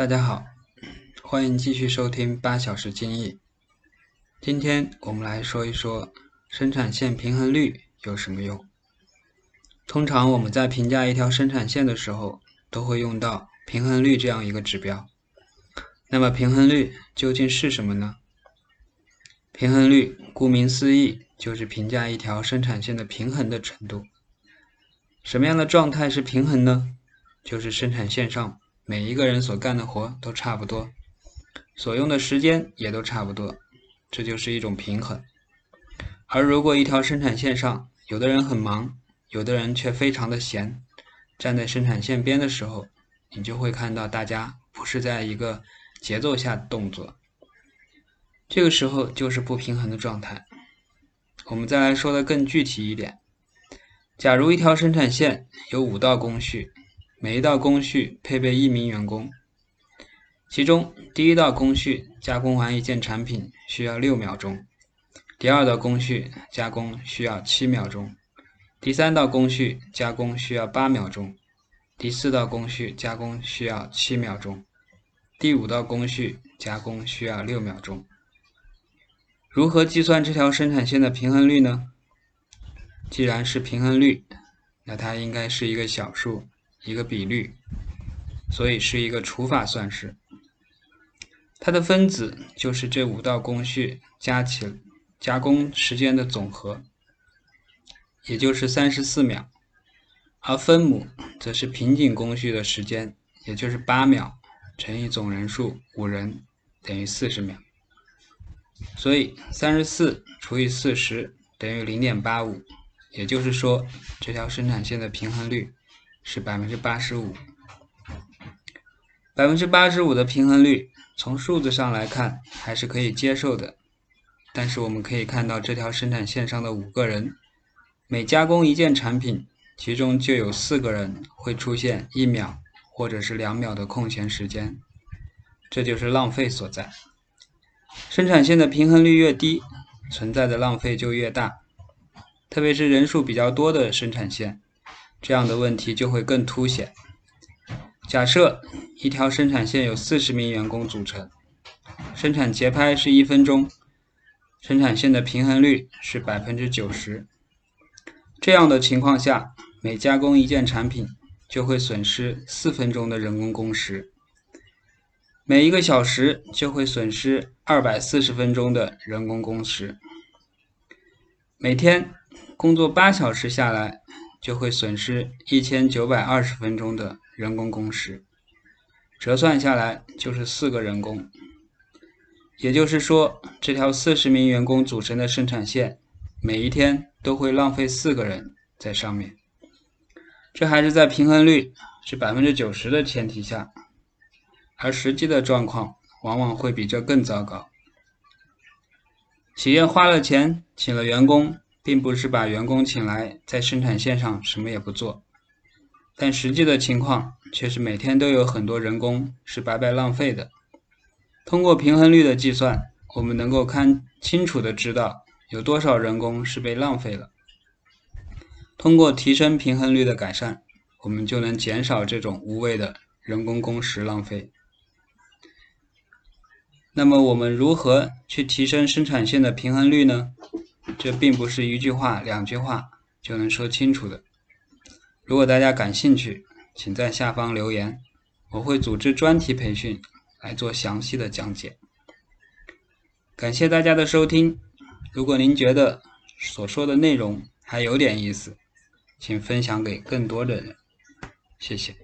大家好，欢迎继续收听八小时精益。今天我们来说一说生产线平衡率有什么用。通常我们在评价一条生产线的时候，都会用到平衡率这样一个指标。那么平衡率究竟是什么呢？平衡率顾名思义，就是评价一条生产线的平衡的程度。什么样的状态是平衡呢？就是生产线上。每一个人所干的活都差不多，所用的时间也都差不多，这就是一种平衡。而如果一条生产线上，有的人很忙，有的人却非常的闲，站在生产线边的时候，你就会看到大家不是在一个节奏下动作，这个时候就是不平衡的状态。我们再来说的更具体一点，假如一条生产线有五道工序。每一道工序配备一名员工，其中第一道工序加工完一件产品需要六秒钟，第二道工序加工需要七秒钟，第三道工序加工需要八秒钟，第四道工序加工需要七秒钟，第五道工序加工需要六秒钟。如何计算这条生产线的平衡率呢？既然是平衡率，那它应该是一个小数。一个比率，所以是一个除法算式。它的分子就是这五道工序加起加工时间的总和，也就是三十四秒。而分母则是瓶颈工序的时间，也就是八秒乘以总人数五人等于四十秒。所以三十四除以四十等于零点八五，也就是说这条生产线的平衡率。是百分之八十五，百分之八十五的平衡率，从数字上来看还是可以接受的。但是我们可以看到，这条生产线上的五个人，每加工一件产品，其中就有四个人会出现一秒或者是两秒的空闲时间，这就是浪费所在。生产线的平衡率越低，存在的浪费就越大，特别是人数比较多的生产线。这样的问题就会更凸显。假设一条生产线有四十名员工组成，生产节拍是一分钟，生产线的平衡率是百分之九十。这样的情况下，每加工一件产品就会损失四分钟的人工工时，每一个小时就会损失二百四十分钟的人工工时。每天工作八小时下来。就会损失一千九百二十分钟的人工工时，折算下来就是四个人工。也就是说，这条四十名员工组成的生产线，每一天都会浪费四个人在上面。这还是在平衡率是百分之九十的前提下，而实际的状况往往会比这更糟糕。企业花了钱请了员工。并不是把员工请来在生产线上什么也不做，但实际的情况却是每天都有很多人工是白白浪费的。通过平衡率的计算，我们能够看清楚的知道有多少人工是被浪费了。通过提升平衡率的改善，我们就能减少这种无谓的人工工时浪费。那么，我们如何去提升生产线的平衡率呢？这并不是一句话、两句话就能说清楚的。如果大家感兴趣，请在下方留言，我会组织专题培训来做详细的讲解。感谢大家的收听。如果您觉得所说的内容还有点意思，请分享给更多的人。谢谢。